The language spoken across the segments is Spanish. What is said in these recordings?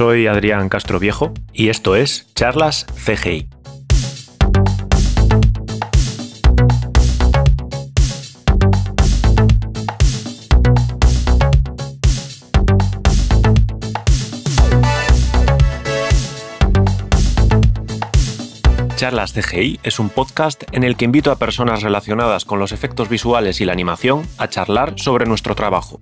soy Adrián Castro Viejo y esto es Charlas CGI. Charlas CGI es un podcast en el que invito a personas relacionadas con los efectos visuales y la animación a charlar sobre nuestro trabajo.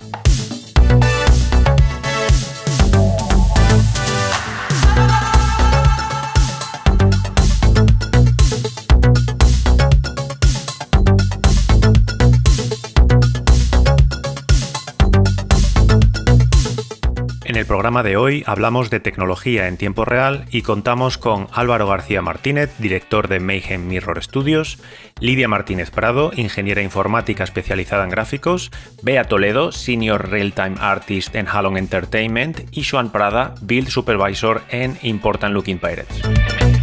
Programa de hoy hablamos de tecnología en tiempo real y contamos con Álvaro García Martínez, director de Mayhem Mirror Studios, Lidia Martínez Prado, ingeniera informática especializada en gráficos, Bea Toledo, Senior Real-Time Artist en Halon Entertainment y Joan Prada, Build Supervisor en Important Looking Pirates.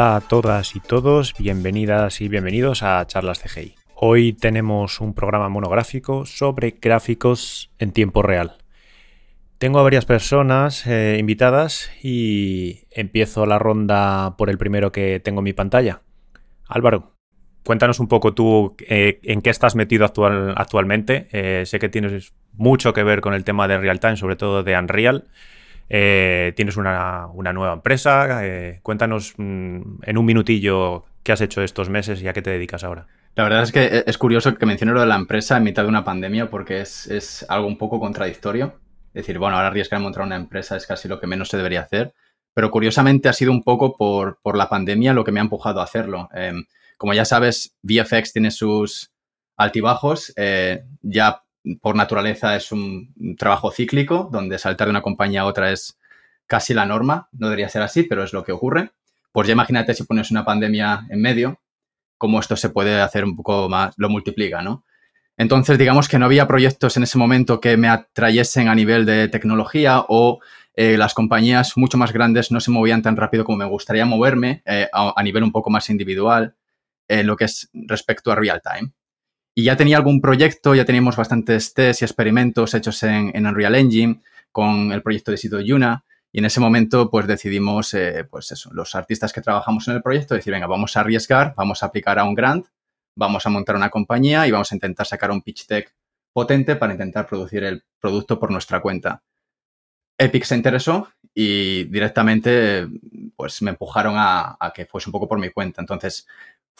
Hola a todas y todos, bienvenidas y bienvenidos a Charlas CGI. Hoy tenemos un programa monográfico sobre gráficos en tiempo real. Tengo a varias personas eh, invitadas y empiezo la ronda por el primero que tengo en mi pantalla. Álvaro, cuéntanos un poco tú eh, en qué estás metido actualmente. Eh, sé que tienes mucho que ver con el tema de real time, sobre todo de Unreal. Eh, tienes una, nueva empresa. Eh, cuéntanos mm, en un minutillo qué has hecho estos meses y a qué te dedicas ahora. La verdad es que es curioso que menciones lo de la empresa en mitad de una pandemia porque es, algo un poco contradictorio. Es decir, bueno, ahora arriesgar a montar una empresa es casi lo que menos se debería hacer. Pero curiosamente ha sido un poco por, la pandemia lo que me ha empujado a hacerlo. Em, como ya sabes, VFX tiene sus altibajos. Eh, ya por naturaleza es un trabajo cíclico, donde saltar de una compañía a otra es casi la norma. No debería ser así, pero es lo que ocurre. Pues ya imagínate si pones una pandemia en medio, cómo esto se puede hacer un poco más, lo multiplica, ¿no? Entonces, digamos que no había proyectos en ese momento que me atrayesen a nivel de tecnología o eh, las compañías mucho más grandes no se movían tan rápido como me gustaría moverme eh, a, nivel un poco más individual en lo que es respecto a real time. Y ya tenía algún proyecto, ya teníamos bastantes tests y experimentos hechos en, Unreal Engine con el proyecto de Sito Yuna. Y en ese momento, pues decidimos, eh, pues eso, los artistas que trabajamos en el proyecto, decir, venga, vamos a arriesgar, vamos a aplicar a un grant, vamos a montar una compañía y vamos a intentar sacar un pitch deck potente para intentar producir el producto por nuestra cuenta. Epic se interesó y directamente pues me empujaron a, a, que fuese un poco por mi cuenta. Entonces,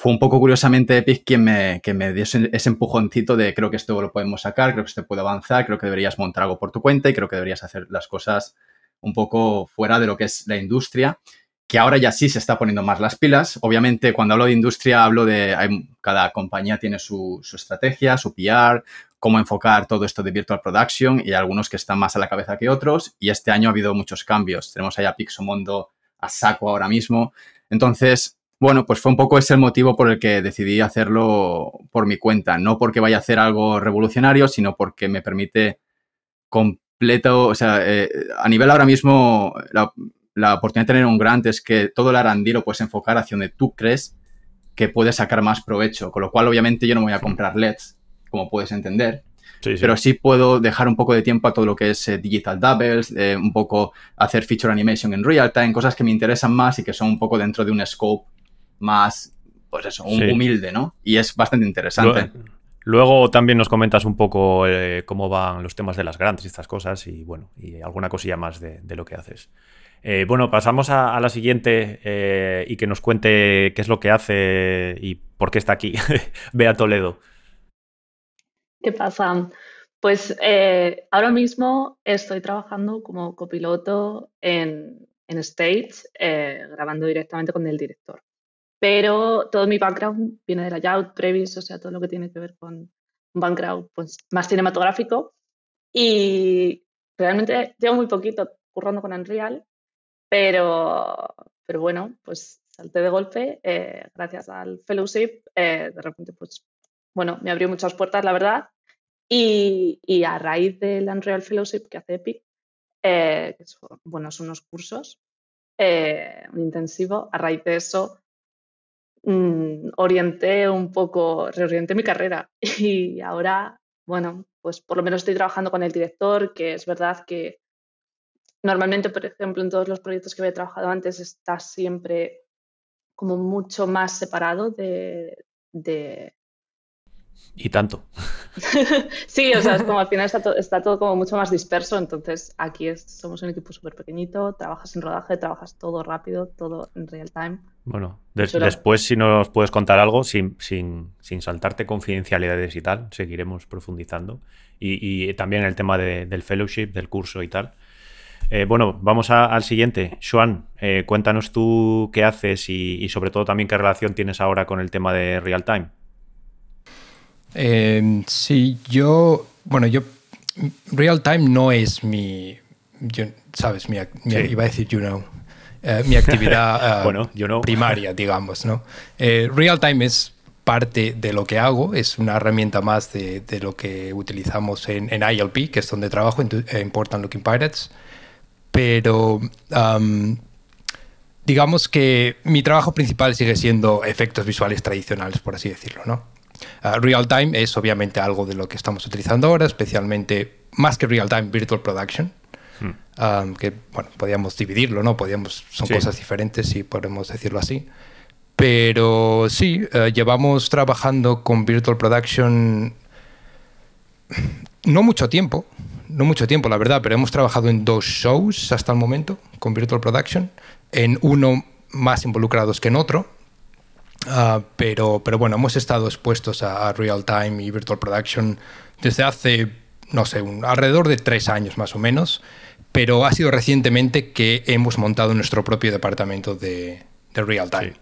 fue un poco curiosamente Epic quien me, que me dio ese, empujoncito de creo que esto lo podemos sacar, creo que esto puede avanzar, creo que deberías montar algo por tu cuenta y creo que deberías hacer las cosas un poco fuera de lo que es la industria, que ahora ya sí se está poniendo más las pilas. Obviamente, cuando hablo de industria, hablo de cada compañía tiene su, estrategia, su PR, cómo enfocar todo esto de virtual production y algunos que están más a la cabeza que otros. Y este año ha habido muchos cambios. Tenemos ahí a Pixomondo a saco ahora mismo. Entonces, bueno, pues fue un poco ese el motivo por el que decidí hacerlo por mi cuenta. No porque vaya a hacer algo revolucionario, sino porque me permite completo, o sea, eh, a nivel ahora mismo, la, oportunidad de tener un grant es que todo el R&D lo puedes enfocar hacia donde tú crees que puedes sacar más provecho. Con lo cual, obviamente, yo no voy a comprar LEDs, como puedes entender. Pero sí puedo dejar un poco de tiempo a todo lo que es eh, digital doubles, eh, un poco hacer feature animation en real time, cosas que me interesan más y que son un poco dentro de un scope más, pues eso, humilde, ¿no? Y es bastante interesante. Luego, también nos comentas un poco eh, cómo van los temas de las grandes y estas cosas y bueno, y alguna cosilla más de, lo que haces. Eh, bueno, pasamos a, la siguiente eh, y que nos cuente qué es lo que hace y por qué está aquí. Bea Toledo. ¿Qué pasa? Pues ahora mismo estoy trabajando como copiloto en, en Stage, grabando directamente con el director pero todo mi background viene de layout, previs, o sea, todo lo que tiene que ver con un background pues, más cinematográfico. Y realmente llevo muy poquito currando con Unreal, pero, pero bueno, pues salté de golpe eh, gracias al fellowship. Eh, de repente, pues bueno, me abrió muchas puertas, la verdad. Y, y a raíz del Unreal Fellowship que hace Epic, eh, que son, bueno, son unos cursos, un intensivo, a raíz de eso mm, orienté un poco, reorienté mi carrera. Y ahora, bueno, pues por lo menos estoy trabajando con el director, que es verdad que normalmente, por ejemplo, en todos los proyectos que había trabajado antes está siempre como mucho más separado de, y tanto. sí, o sea, es como al final está, todo como mucho más disperso, entonces aquí somos un equipo súper pequeñito, trabajas en rodaje, trabajas todo rápido, todo en real time. Bueno, después si nos puedes contar algo, sin, sin, sin, saltarte confidencialidades y tal, seguiremos profundizando. Y, también el tema del fellowship, del curso y tal. Eh, bueno, vamos al siguiente. Xuan, eh, cuéntanos tú qué haces y sobre todo también qué relación tienes ahora con el tema de real time. Eh, sí, yo, bueno, yo, real time no es mi, sabes, mi, iba a decir, you know, eh, mi actividad eh, primaria, digamos, ¿no? Eh, real time es parte de lo que hago, es una herramienta más de, de lo que utilizamos en, en, ILP, que es donde trabajo, en Important Looking Pirates, pero digamos que mi trabajo principal sigue siendo efectos visuales tradicionales, por así decirlo, ¿no? Ah, real time es obviamente algo de lo que estamos utilizando ahora, especialmente más que real time, virtual production. Hmm. Ah, que bueno, podríamos dividirlo, ¿no? Podíamos, son cosas diferentes, si podemos decirlo así. Pero sí, eh, llevamos trabajando con Virtual Production no mucho tiempo, no mucho tiempo, la verdad, pero hemos trabajado en dos shows hasta el momento con Virtual Production, en uno más involucrados que en otro, Ah, pero, pero bueno, hemos estado expuestos a, real time y virtual production desde hace, no sé, alrededor de tres años más o menos, pero ha sido recientemente que hemos montado nuestro propio departamento de, real time.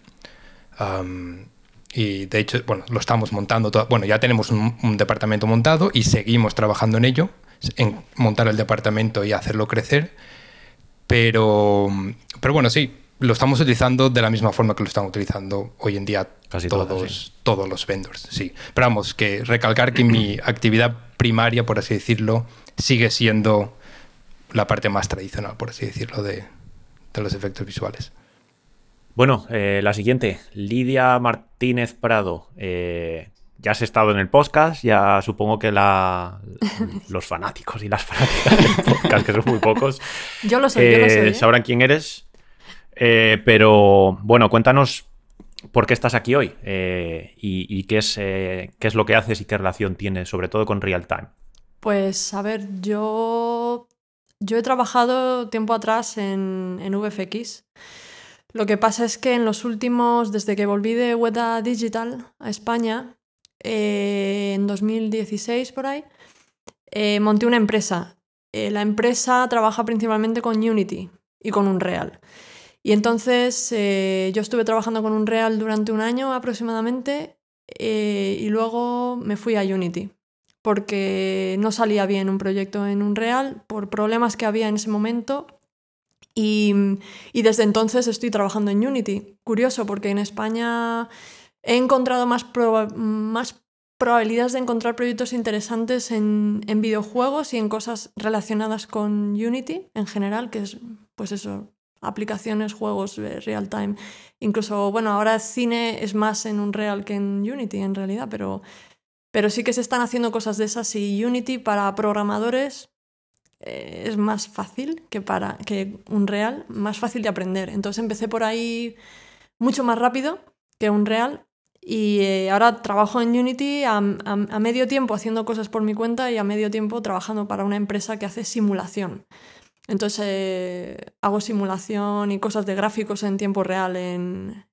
y de hecho, bueno, lo estamos montando, bueno, ya tenemos un, departamento montado y seguimos trabajando en ello, en montar el departamento y hacerlo crecer. Pero, pero bueno, sí, lo estamos utilizando de la misma forma que lo están utilizando hoy en día Casi todos, todos los vendors. Sí. Pero vamos, que recalcar que mi actividad primaria, por así decirlo, sigue siendo la parte más tradicional, por así decirlo, de, los efectos visuales. Bueno, eh, la siguiente, Lidia Martínez Prado. Eh, ya has estado en el podcast, ya supongo que la, los fanáticos y las fanáticas del podcast, que son muy pocos, yo lo sé, yo lo sé eh, sabrán quién eres. Eh, pero bueno, cuéntanos por qué estás aquí hoy eh, y, qué, es, eh, qué es lo que haces y qué relación tienes, sobre todo con real time. Pues a ver, yo, yo he trabajado tiempo atrás en, en VFX. Lo que pasa es que en los últimos, desde que volví de Weta Digital a España, en 2016 por ahí, monté una empresa. la empresa trabaja principalmente con Unity y con Unreal. Y entonces eh, yo estuve trabajando con Unreal durante un año aproximadamente eh, y luego me fui a Unity porque no salía bien un proyecto en Unreal por problemas que había en ese momento y, desde entonces estoy trabajando en Unity. Curioso porque en España he encontrado más, más probabilidades de encontrar proyectos interesantes en, en, videojuegos y en cosas relacionadas con Unity en general, que es pues eso, aplicaciones, juegos eh, real time. Incluso, bueno, ahora cine es más en Unreal que en Unity en realidad, pero, pero sí que se están haciendo cosas de esas y Unity para programadores eh, es más fácil que para que Unreal, más fácil de aprender. Entonces empecé por ahí mucho más rápido que Unreal y eh, ahora trabajo en Unity a, a medio tiempo haciendo cosas por mi cuenta y a medio tiempo trabajando para una empresa que hace simulación. Entonces eh, hago simulación y cosas de gráficos en tiempo real en,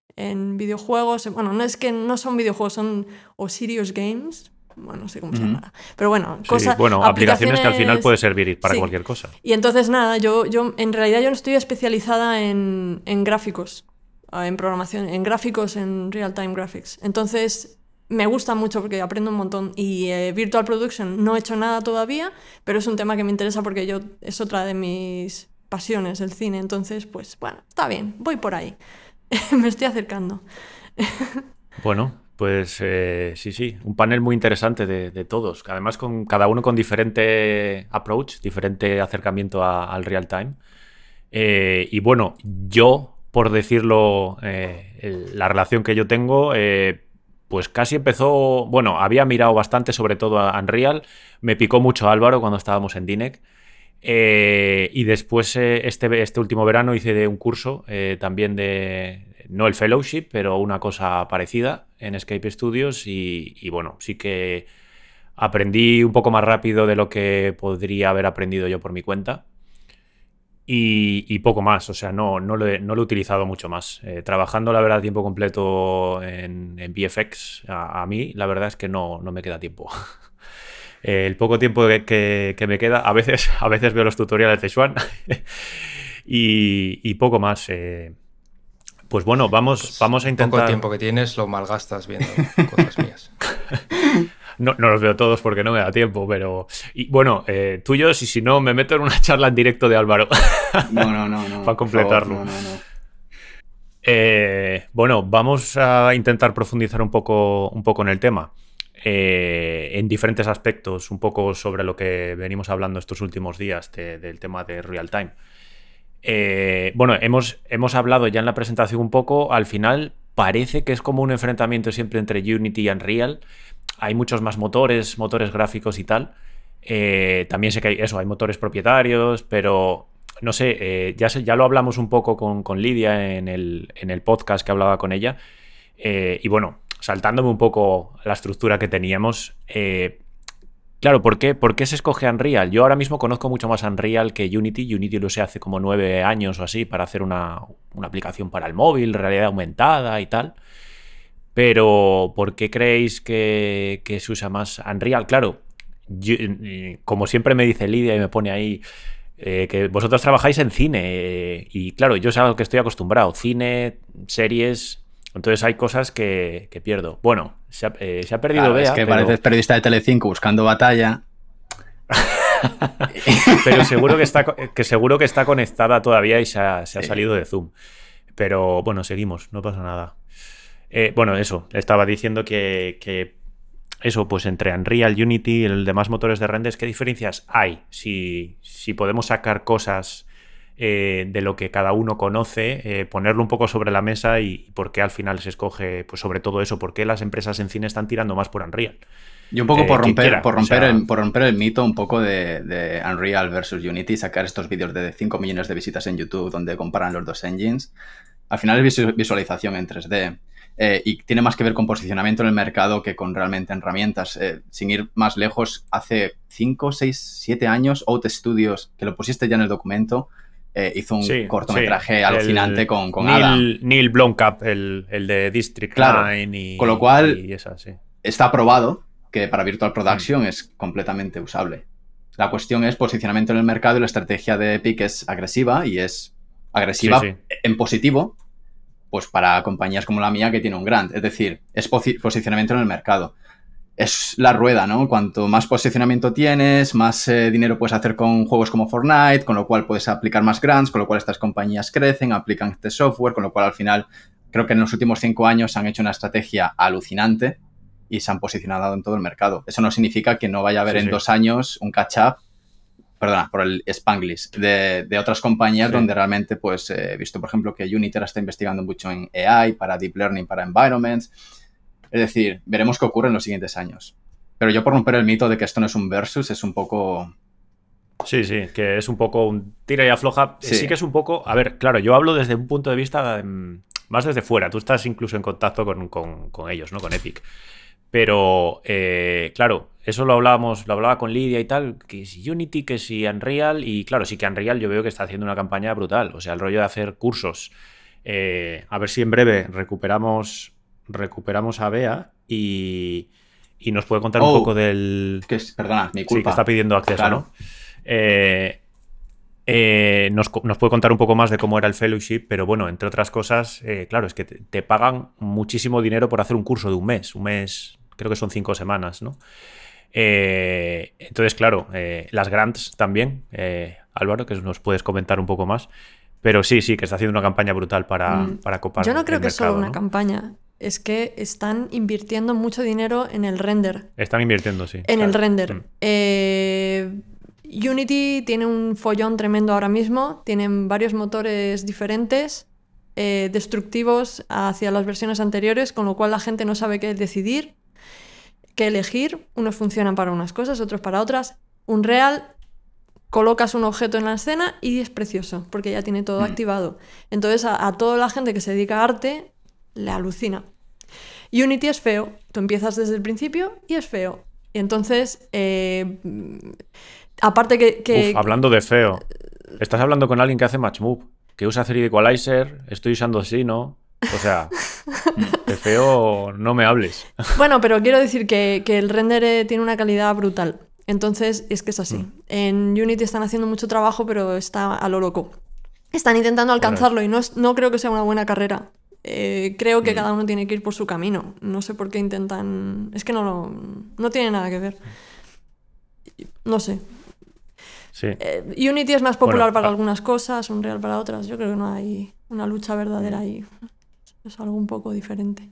videojuegos. Bueno, no es que no son videojuegos, son o serious games. Bueno, no sé cómo se llama. Pero bueno, cosas. Bueno, aplicaciones... que al final puede servir para cualquier cosa. Y entonces, nada, yo, yo en realidad yo no estoy especializada en, gráficos, en programación, en gráficos, en real-time graphics. Entonces, me gusta mucho porque aprendo un montón. Y eh, Virtual Production no he hecho nada todavía, pero es un tema que me interesa porque yo es otra de mis pasiones, el cine. Entonces, pues bueno, está bien, voy por ahí. me estoy acercando. bueno, pues eh, sí, sí, un panel muy interesante de, todos, además con cada uno con diferente approach, diferente acercamiento al real time. Eh, y bueno, yo, por decirlo, la relación que yo tengo, pues casi empezó, bueno, había mirado bastante sobre todo a Unreal, me picó mucho Álvaro cuando estábamos en Dinec. Eh, y después eh, este, este, último verano hice de un curso eh, también de, no el fellowship, pero una cosa parecida en Escape Studios y, y, bueno, sí que aprendí un poco más rápido de lo que podría haber aprendido yo por mi cuenta. Y, poco más, o sea, no, no, lo, he, utilizado mucho más. Eh, trabajando, la verdad, tiempo completo en, en VFX, a, mí, la verdad es que no, no me queda tiempo. el poco tiempo que, me queda, a veces, a veces veo los tutoriales de Swan y, y, poco más. Eh. pues bueno, vamos, pues vamos a intentar. Poco tiempo que tienes lo malgastas viendo cosas mías. No, no, los veo todos porque no me da tiempo, pero. Y bueno, eh, tuyos, y si no, me meto en una charla en directo de Álvaro. No, no, no. no para completarlo. Eh, bueno, vamos a intentar profundizar un poco, un poco en el tema. Eh, en diferentes aspectos, un poco sobre lo que venimos hablando estos últimos días del tema de real time. bueno, hemos, hemos hablado ya en la presentación un poco, al final parece que es como un enfrentamiento siempre entre Unity y Unreal, hay muchos más motores, motores gráficos y tal. Eh, también sé que hay eso, hay motores propietarios, pero no sé, eh, ya, ya lo hablamos un poco con, Lidia en el, en el, podcast que hablaba con ella. Eh, y bueno, saltándome un poco la estructura que teníamos, claro, ¿por qué, ¿por qué se escoge Unreal? Yo ahora mismo conozco mucho más Unreal que Unity. Unity lo sé hace como nueve años o así para hacer una, una aplicación para el móvil, realidad aumentada y tal. Pero, ¿por qué creéis que, se usa más Unreal? Claro, como siempre me dice Lidia y me pone ahí eh, que vosotros trabajáis en cine. Eh, y claro, yo es algo que estoy acostumbrado. Cine, series. Entonces hay cosas que, pierdo. Bueno, se ha, eh, perdido Bea, Es que pareces periodista de Telecinco buscando batalla. pero seguro que está, que seguro que está conectada todavía y se ha, salido de Zoom. Pero bueno, seguimos, no pasa nada. Eh, bueno, eso, estaba diciendo que, eso, pues entre Unreal, Unity y los demás motores de renders, ¿qué diferencias hay? Si, si podemos sacar cosas eh, de lo que cada uno conoce, eh, ponerlo un poco sobre la mesa y, por qué al final se escoge, pues sobre todo eso, por qué las empresas en cine están tirando más por Unreal. Y un poco por romper, por, romper el, por romper el mito un poco de, de, Unreal versus Unity, sacar estos vídeos de 5 millones de visitas en YouTube donde comparan los dos engines. Al final es visualización en 3D. Eh, y tiene más que ver con posicionamiento en el mercado que con realmente herramientas. Eh, sin ir más lejos, hace 5, 6, 7 años, Out Studios, que lo pusiste ya en el documento, eh, hizo un cortometraje alucinante con, con Neil, Neil Blomkamp, el, el, de District claro, y, con lo cual está aprobado que para Virtual Production mm. es completamente usable. La cuestión es posicionamiento en el mercado y la estrategia de Epic es agresiva y es agresiva en positivo, pues para compañías como la mía que tiene un grant. Es decir, es posicionamiento en el mercado. Es la rueda, ¿no? Cuanto más posicionamiento tienes, más eh, dinero puedes hacer con juegos como Fortnite, con lo cual puedes aplicar más grants, con lo cual estas compañías crecen, aplican este software, con lo cual al final creo que en los últimos cinco años han hecho una estrategia alucinante y se han posicionado en todo el mercado. Eso no significa que no vaya a haber en dos años un catch-up perdona, por el Spanglish, de, otras compañías donde realmente, pues, eh, he visto, por ejemplo, que Unity está investigando mucho en AI, para Deep Learning, para Environments. Es decir, veremos qué ocurre en los siguientes años. Pero yo por romper el mito de que esto no es un versus, es un poco... Sí, sí, que es un poco un tira y afloja. Sí. que es un poco... A ver, claro, yo hablo desde un punto de vista mm, más desde fuera. Tú estás incluso en contacto con, con ellos, ¿no? Con Epic. Pero, eh, claro, eso lo hablábamos, lo hablaba con Lidia y tal, que si Unity, que si Unreal, y claro, sí que Unreal yo veo que está haciendo una campaña brutal, o sea, el rollo de hacer cursos. Eh, a ver si en breve recuperamos, recuperamos a Bea y, y nos puede contar un oh, poco del... Que perdona, mi culpa. Sí, que está pidiendo acceso, ¿no? Eh, eh, nos, puede contar un poco más de cómo era el fellowship, pero bueno, entre otras cosas, eh, claro, es que te, pagan muchísimo dinero por hacer un curso de un mes, un mes, creo que son cinco semanas, ¿no? Eh, entonces, claro, eh, las grants también, eh, Álvaro, que nos puedes comentar un poco más. Pero sí, sí, que está haciendo una campaña brutal para, Mm, para copar. Yo no creo el que es solo mercado, una ¿no? campaña, es que están invirtiendo mucho dinero en el render. Están invirtiendo, sí. En el render. Mm. Unity tiene un follón tremendo ahora mismo, tienen varios motores diferentes, destructivos hacia las versiones anteriores, con lo cual la gente no sabe qué decidir, qué elegir. Unos funcionan para unas cosas, otros para otras. Unreal, colocas un objeto en la escena y es precioso, porque ya tiene todo Mm. activado. Entonces a, a toda la gente que se dedica a arte le alucina. Unity es feo. Tú empiezas desde el principio y es feo. Y entonces, eh, aparte que... que- Uf, hablando de feo. Estás hablando con alguien que hace Match Move, que usa 3D Equalizer, estoy usando Sino. O sea, de feo no me hables. Bueno, pero quiero decir que, que el render eh, tiene una calidad brutal. Entonces, es que es así. En Unity están haciendo mucho trabajo, pero está a lo loco. Están intentando alcanzarlo y no, es- no creo que sea una buena carrera. Eh, creo que cada uno tiene que ir por su camino. No sé por qué intentan... Es que no, lo- no tiene nada que ver. No sé. Sí. Eh, Unity es más popular Bueno, para ah. algunas cosas, Unreal para otras. Yo creo que no hay una lucha verdadera ahí. Es algo un poco diferente.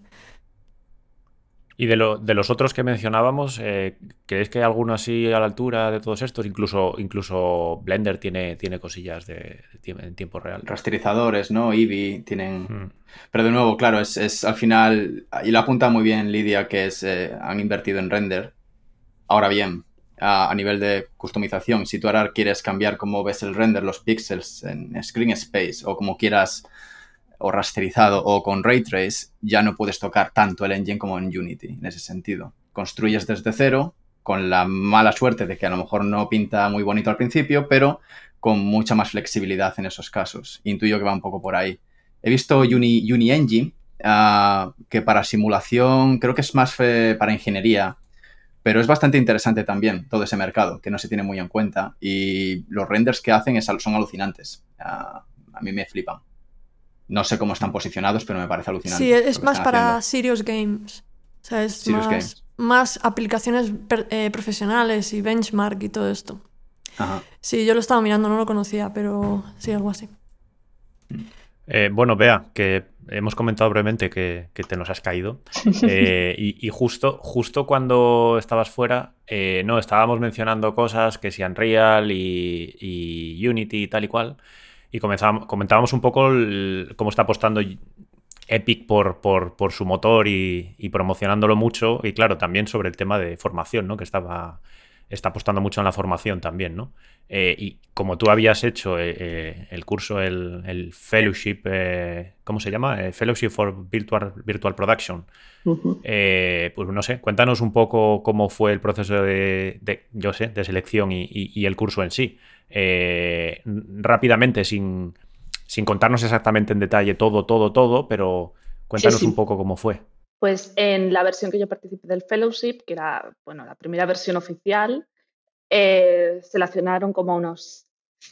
Y de, lo- de los otros que mencionábamos, eh, ¿crees que hay alguno así a la altura de todos estos? Incluso, incluso Blender tiene, tiene cosillas de, en tiempo real. Rasterizadores, ¿no? Eevee tienen... Mm. Pero de nuevo, claro, es, es al final, y lo apunta muy bien Lidia, que es, eh, han invertido en render. Ahora bien, a, a nivel de customización, si tú ahora quieres cambiar cómo ves el render, los píxeles en screen space, o como quieras, o rasterizado, o con ray trace, ya no puedes tocar tanto el engine como en Unity, en ese sentido. Construyes desde cero, con la mala suerte de que a lo mejor no pinta muy bonito al principio, pero con mucha más flexibilidad en esos casos. Intuyo que va un poco por ahí. He visto Uni, Engine, ah, que para simulación creo que es más eh, para ingeniería, pero es bastante interesante también todo ese mercado, que no se tiene muy en cuenta. Y los renders que hacen son alucinantes. Ah, a mí me flipan. No sé cómo están posicionados, pero me parece alucinante. Sí, es más para haciendo. serious games. O sea, es Serious más, games. más aplicaciones per- eh, profesionales y benchmark y todo esto. Ajá. Sí, yo lo estaba mirando, no lo conocía, pero sí, algo así. Eh, bueno, vea, que hemos comentado brevemente que, que te nos has caído. Eh, y, y justo, justo cuando estabas fuera, eh, no, estábamos mencionando cosas que si Unreal y, y Unity y tal y cual. Y comentábamos un poco el- cómo está apostando Epic por, por, por su motor y, y promocionándolo mucho. Y claro, también sobre el tema de formación, ¿no? Que estaba, está apostando mucho en la formación también, ¿no? Eh, y como tú habías hecho eh, eh, el curso, el, el Fellowship, ¿cómo se llama? Fellowship for Virtual, Virtual Production. Pues no sé, cuéntanos un poco cómo fue el proceso de, de, yo sé, de selección y, y- y el curso en sí. Rápidamente, sin, sin contarnos exactamente en detalle todo, todo, todo, pero cuéntanos sí. un poco cómo fue. Pues en la versión que yo participé del fellowship, que era bueno, la primera versión oficial, eh, seleccionaron como unos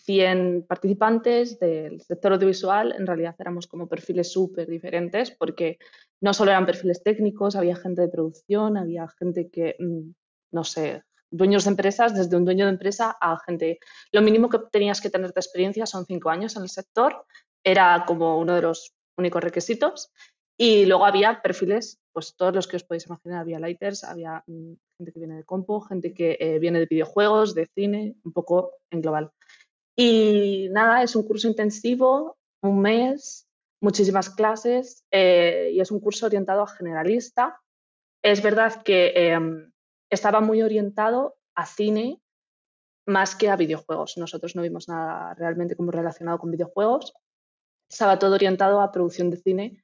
100 participantes del sector audiovisual. En realidad éramos como perfiles súper diferentes porque no solo eran perfiles técnicos, había gente de producción, había gente que, mm, no sé, dueños de empresas, desde un dueño de empresa a gente. Lo mínimo que tenías que tener de experiencia son cinco años en el sector, era como uno de los únicos requisitos. Y luego había perfiles, pues todos los que os podéis imaginar, había lighters, había mm, gente que viene de compo, gente que eh, viene de videojuegos, de cine, un poco en global. Y nada, es un curso intensivo, un mes, muchísimas clases eh, y es un curso orientado a generalista. Es verdad que eh, estaba muy orientado a cine más que a videojuegos. Nosotros no vimos nada realmente como relacionado con videojuegos. Estaba todo orientado a producción de cine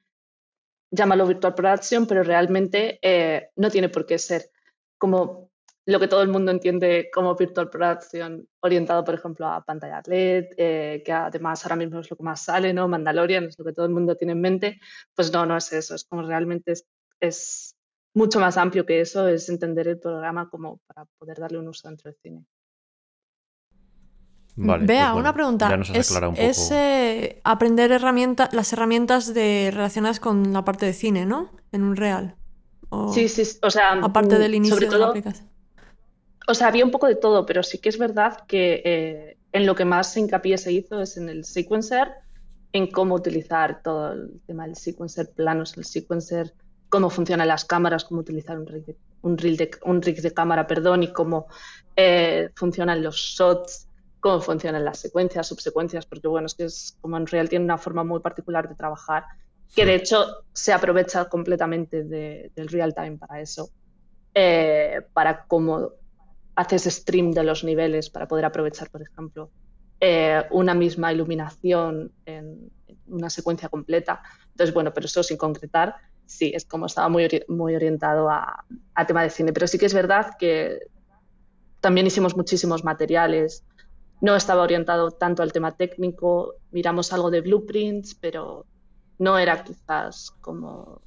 llámalo virtual production, pero realmente eh, no tiene por qué ser como lo que todo el mundo entiende como virtual production, orientado, por ejemplo, a pantalla LED, eh, que además ahora mismo es lo que más sale, ¿no? Mandalorian es lo que todo el mundo tiene en mente. Pues no, no es eso, es como realmente es, es mucho más amplio que eso, es entender el programa como para poder darle un uso dentro del cine. Vale, Vea, pues bueno, una pregunta. Ya nos has ¿Es, aclarado un poco. es, eh, aprender herramientas, las herramientas de, relacionadas con la parte de cine, ¿no? En un real. sí, sí, o sea, aparte del inicio sobre de todo, la aplicación. O sea, había un poco de todo, pero sí que es verdad que eh, en lo que más hincapié se hizo es en el sequencer, en cómo utilizar todo el tema del sequencer, planos, el sequencer, cómo funcionan las cámaras, cómo utilizar un rig de, un de, un rig de cámara, perdón, y cómo eh, funcionan los shots, cómo funcionan las secuencias, subsecuencias, porque bueno, es que es, como Unreal tiene una forma muy particular de trabajar, que de hecho se aprovecha completamente de, del real time para eso, eh, para cómo haces stream de los niveles para poder aprovechar, por ejemplo, eh, una misma iluminación en una secuencia completa. Entonces, bueno, pero eso sin concretar, sí, es como estaba muy, muy orientado a, a tema de cine. Pero sí que es verdad que también hicimos muchísimos materiales. No estaba orientado tanto al tema técnico, miramos algo de blueprints, pero no era quizás como,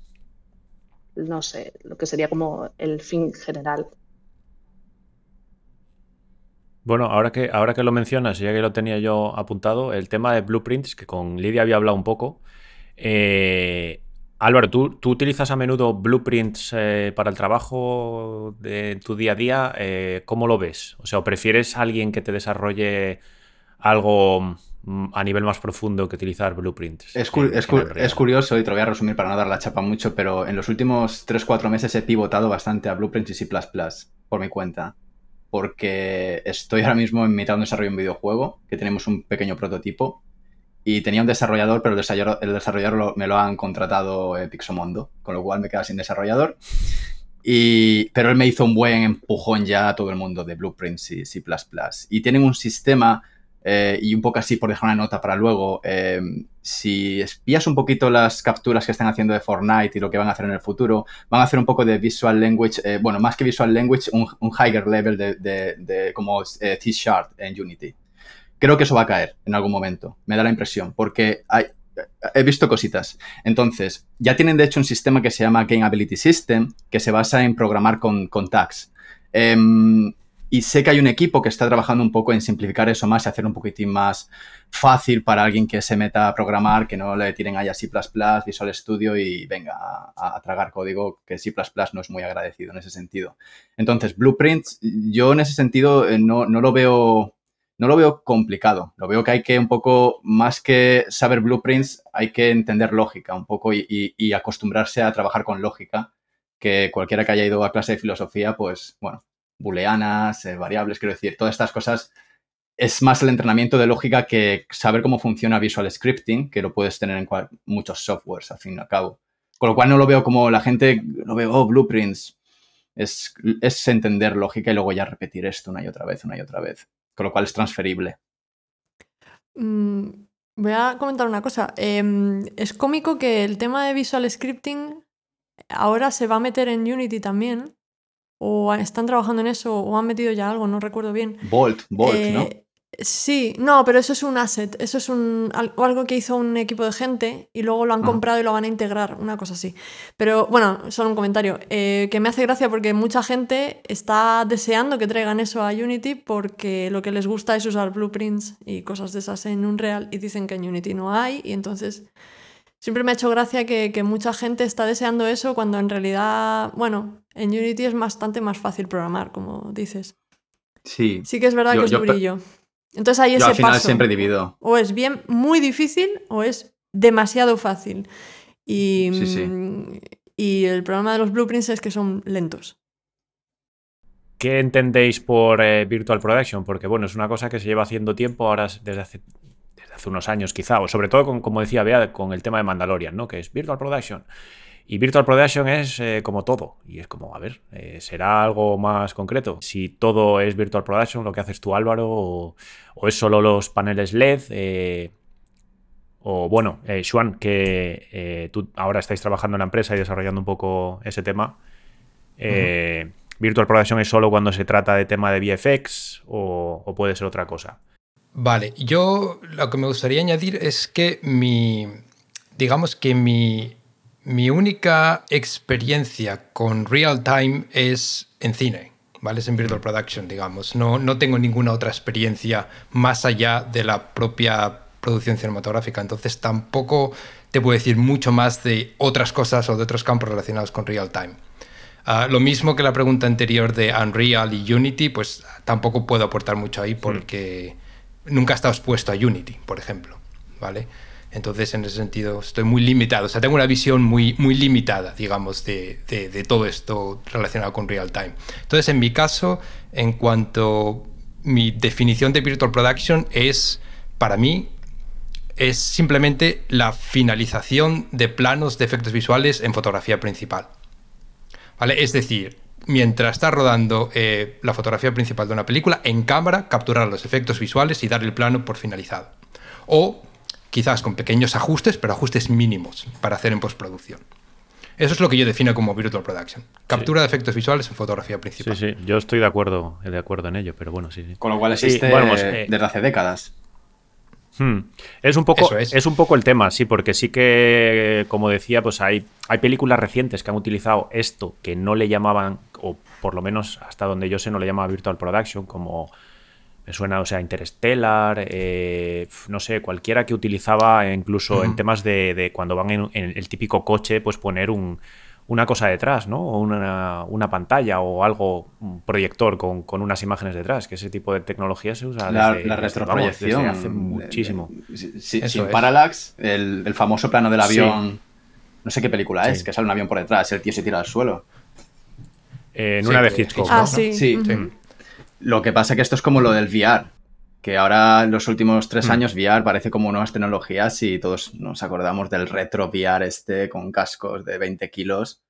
no sé, lo que sería como el fin general. Bueno, ahora que, ahora que lo mencionas, ya que lo tenía yo apuntado, el tema de blueprints, que con Lidia había hablado un poco. Eh, Álvaro, ¿tú, ¿tú, utilizas a menudo blueprints eh, para el trabajo de tu día a día? Eh, ¿Cómo lo ves? O sea, ¿o prefieres a alguien que te desarrolle algo mm, a nivel más profundo que utilizar blueprints? Es, cu es, cu es, curioso, y te lo voy a resumir para no dar la chapa mucho, pero en los últimos 3-4 meses he pivotado bastante a blueprints y C++ por mi cuenta porque estoy ahora mismo en mitad de un desarrollo de un videojuego, que tenemos un pequeño prototipo, y tenía un desarrollador, pero el desarrollador, me lo han contratado eh, Pixomondo, con lo cual me queda sin desarrollador. Y, pero él me hizo un buen empujón ya a todo el mundo de Blueprints y C++. Y tienen un sistema eh, y un poco así por dejar una nota para luego, eh, si espías un poquito las capturas que están haciendo de Fortnite y lo que van a hacer en el futuro, van a hacer un poco de Visual Language, eh, bueno, más que Visual Language, un, higher level de, de, de como T-Sharp en Unity. Creo que eso va a caer en algún momento, me da la impresión, porque he visto cositas. Entonces, ya tienen de hecho un sistema que se llama Game Ability System, que se basa en programar con, con tags. Eh, y sé que hay un equipo que está trabajando un poco en simplificar eso más y hacer un poquitín más fácil para alguien que se meta a programar, que no le tiren ahí a C++, Visual Studio y venga a, a tragar código, que C++ no es muy agradecido en ese sentido. Entonces, Blueprints, yo en ese sentido eh, no, no lo veo no lo veo complicado. Lo veo que hay que un poco, más que saber blueprints, hay que entender lógica un poco y, acostumbrarse a trabajar con lógica, que cualquiera que haya ido a clase de filosofía, pues bueno, booleanas, eh, variables, quiero decir, todas estas cosas es más el entrenamiento de lógica que saber cómo funciona Visual Scripting, que lo puedes tener en muchos softwares, al fin y al cabo. Con lo cual no lo veo como la gente, lo veo, oh, blueprints. Es, es entender lógica y luego ya repetir esto una y otra vez, una y otra vez. Con lo cual es transferible. Mm, voy a comentar una cosa. Eh, es cómico que el tema de Visual Scripting ahora se va a meter en Unity también o están trabajando en eso o han metido ya algo, no recuerdo bien. Bolt, Bolt, eh, ¿no? Sí, no, pero eso es un asset, eso es un, algo que hizo un equipo de gente y luego lo han comprado y lo van a integrar, una cosa así. Pero bueno, solo un comentario, eh, que me hace gracia porque mucha gente está deseando que traigan eso a Unity porque lo que les gusta es usar blueprints y cosas de esas en Unreal y dicen que en Unity no hay y entonces siempre me ha hecho gracia que, que, mucha gente está deseando eso cuando en realidad, bueno, en Unity es bastante más fácil programar, como dices. Sí. Sí que es verdad yo, que es yo, durillo. Entonces hay yo ese al final paso. siempre divido. O es bien muy difícil o es demasiado fácil. Y, Sí, sí. y el problema de los blueprints es que son lentos. ¿Qué entendéis por eh, Virtual Production? Porque bueno, es una cosa que se lleva haciendo tiempo, ahora es desde hace, desde hace unos años quizá, o sobre todo con, como decía Bea, con el tema de Mandalorian, ¿no? Que es Virtual Production. Y Virtual Production es eh, como todo. Y es como, a ver, eh, ¿será algo más concreto? Si todo es Virtual Production, lo que haces tú, Álvaro, o, o es solo los paneles LED. Eh, o bueno, eh, Xuan, que eh, tú ahora estáis trabajando en la empresa y desarrollando un poco ese tema. Eh, uh -huh. ¿Virtual Production es solo cuando se trata de tema de VFX o, o, puede ser otra cosa? Vale, yo lo que me gustaría añadir es que mi, digamos que mi, mi única experiencia con real time es en cine, ¿vale? Es en Virtual Production, digamos. No, no tengo ninguna otra experiencia más allá de la propia producción cinematográfica, entonces tampoco te puedo decir mucho más de otras cosas o de otros campos relacionados con real time. Ah, lo mismo que la pregunta anterior de Unreal y Unity, pues tampoco puedo aportar mucho ahí porque nunca he estado expuesto a Unity, por ejemplo, ¿vale? Entonces, en ese sentido, estoy muy limitado. O sea, tengo una visión muy, muy limitada, digamos, de, de, todo esto relacionado con real time. Entonces, en mi caso, en cuanto mi definición de Virtual Production es, para mí, es simplemente la finalización de planos de efectos visuales en fotografía principal. ¿Vale? Es decir, mientras está rodando eh, la fotografía principal de una película, en cámara capturar los efectos visuales y dar el plano por finalizado. O quizás con pequeños ajustes, pero ajustes mínimos para hacer en postproducción. Eso es lo que yo defino como Virtual Production. Captura de efectos visuales en fotografía principal. Sí, sí, yo estoy de acuerdo, de acuerdo en ello, pero bueno, sí, sí. Con lo cual existe pues, eh, desde hace décadas. Hmm. Es, un poco, es. un poco el tema, sí, porque sí que, como decía, pues hay, hay películas recientes que han utilizado esto que no le llamaban, o por lo menos hasta donde yo sé, no le llamaba Virtual Production, como me suena, o sea, Interstellar, eh, no sé, cualquiera que utilizaba incluso en temas de, cuando van en, el típico coche, pues poner un, una cosa detrás, ¿no? O una, pantalla o algo, un proyector con, unas imágenes detrás, que ese tipo de tecnología se usa la, desde, la retroproyección. hace muchísimo. sin Parallax, el, famoso plano del avión, no sé qué película es, que sale un avión por detrás, el tío se tira al suelo. en una de Hitchcock, ah, sí. sí. Lo que pasa es que esto es como lo del VR, que ahora en los últimos tres hmm. años VR parece como nuevas tecnologías y todos nos acordamos del retro VR este con cascos de 20 kilos,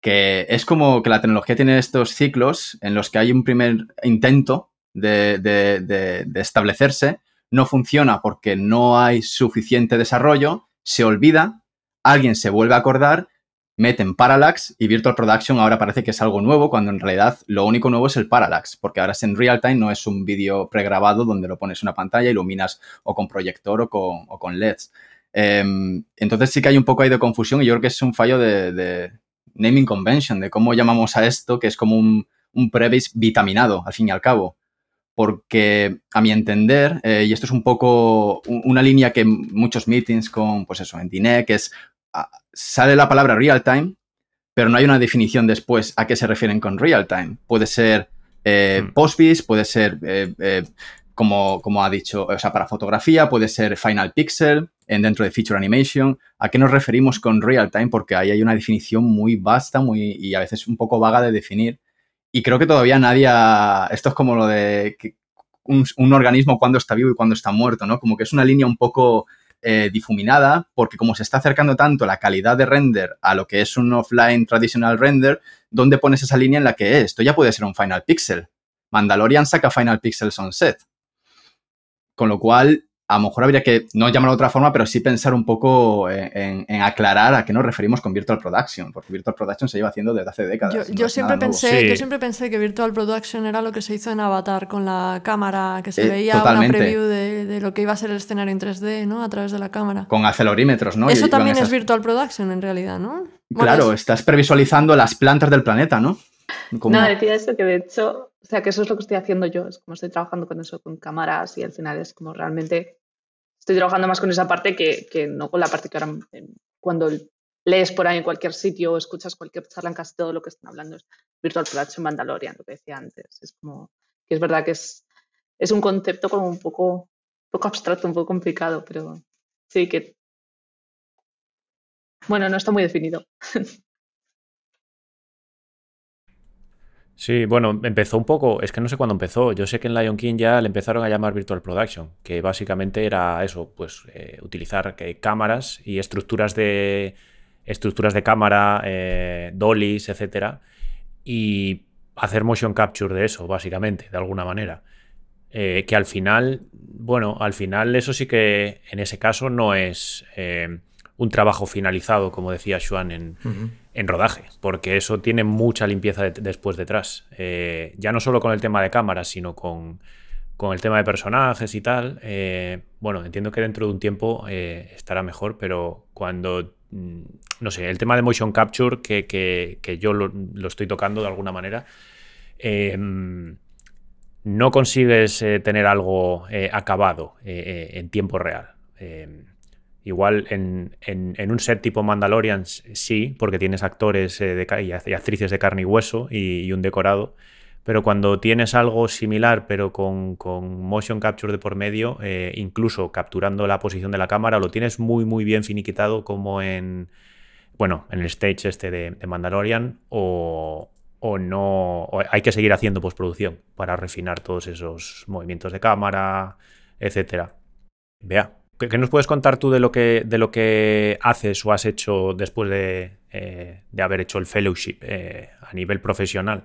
que es como que la tecnología tiene estos ciclos en los que hay un primer intento de, de establecerse, no funciona porque no hay suficiente desarrollo, se olvida, alguien se vuelve a acordar meten Parallax y Virtual Production ahora parece que es algo nuevo, cuando en realidad lo único nuevo es el Parallax, porque ahora es en real time, no es un vídeo pregrabado donde lo pones en una pantalla, iluminas o con proyector o con, LEDs. Em, entonces sí que hay un poco ahí de confusión y yo creo que es un fallo de, naming convention, de cómo llamamos a esto, que es como un, un vitaminado, al fin y al cabo. Porque a mi entender, eh, y esto es un poco una línea que muchos meetings con, pues eso, en DINEC es sale la palabra real time, pero no hay una definición después a qué se refieren con real time. Puede ser eh, postbis, puede ser, eh, eh, como, como, ha dicho, o sea, para fotografía, puede ser final pixel en, dentro de feature animation. ¿A qué nos referimos con real time? Porque ahí hay una definición muy vasta muy, y a veces un poco vaga de definir. Y creo que todavía nadie Esto es como lo de un, un organismo cuando está vivo y cuando está muerto, ¿no? Como que es una línea un poco eh, difuminada, porque como se está acercando tanto la calidad de render a lo que es un offline traditional render, ¿dónde pones esa línea en la que esto ya puede ser un Final Pixel? Mandalorian saca Final Pixel Sunset. Con lo cual, a lo mejor habría que, no llamarlo de otra forma, pero sí pensar un poco en, aclarar a qué nos referimos con Virtual Production, porque Virtual Production se lleva haciendo desde hace décadas. Yo, siempre, pensé, yo siempre pensé que Virtual Production era lo que se hizo en Avatar con la cámara, que se eh, veía una preview de, lo que iba a ser el escenario en 3D, ¿no? A través de la cámara. Con acelerómetros, ¿no? Eso también es Virtual Production en realidad, ¿no? claro, estás previsualizando las plantas del planeta, ¿no? No, decía eso, que de hecho, o sea, que eso es lo que estoy haciendo yo, es como estoy trabajando con eso, con cámaras y al final es como realmente estoy trabajando más con esa parte que, no con la parte que ahora cuando lees por ahí en cualquier sitio o escuchas cualquier charla en casi todo lo que están hablando es Virtual Production Mandalorian, lo que decía antes. Es como que es verdad que es, es un concepto como un poco, poco abstracto, un poco complicado, pero sí que bueno, no está muy definido. Sí, bueno, empezó un poco, es que no sé cuándo empezó. Yo sé que en Lion King ya le empezaron a llamar Virtual Production, que básicamente era eso, pues eh, utilizar eh, cámaras y estructuras de estructuras de cámara, eh, dollies, etcétera, y hacer motion capture de eso, básicamente, de alguna manera. Que al final, bueno, al final eso sí que en ese caso no es un trabajo finalizado, como decía Xuan en, en rodaje, porque eso tiene mucha limpieza después detrás. Eh, ya no solo con el tema de cámaras, sino con, el tema de personajes y tal. Eh, bueno, entiendo que dentro de un tiempo eh, estará mejor, pero cuando, mm, no sé, el tema de motion capture, que, yo lo, estoy tocando de alguna manera, no consigues tener algo acabado en tiempo real Igual en, un set tipo Mandalorian sí, porque tienes actores eh, de, y actrices de carne y hueso y, un decorado. Pero cuando tienes algo similar, pero con, motion capture de por medio, eh, incluso capturando la posición de la cámara, lo tienes muy, muy bien finiquitado, como en, bueno, en el stage este de, Mandalorian, o, no. hay que seguir haciendo postproducción para refinar todos esos movimientos de cámara, etcétera. Vea, ¿qué, nos puedes contar tú de lo que, de lo que haces o has hecho después de, eh, haber hecho el fellowship eh, a nivel profesional?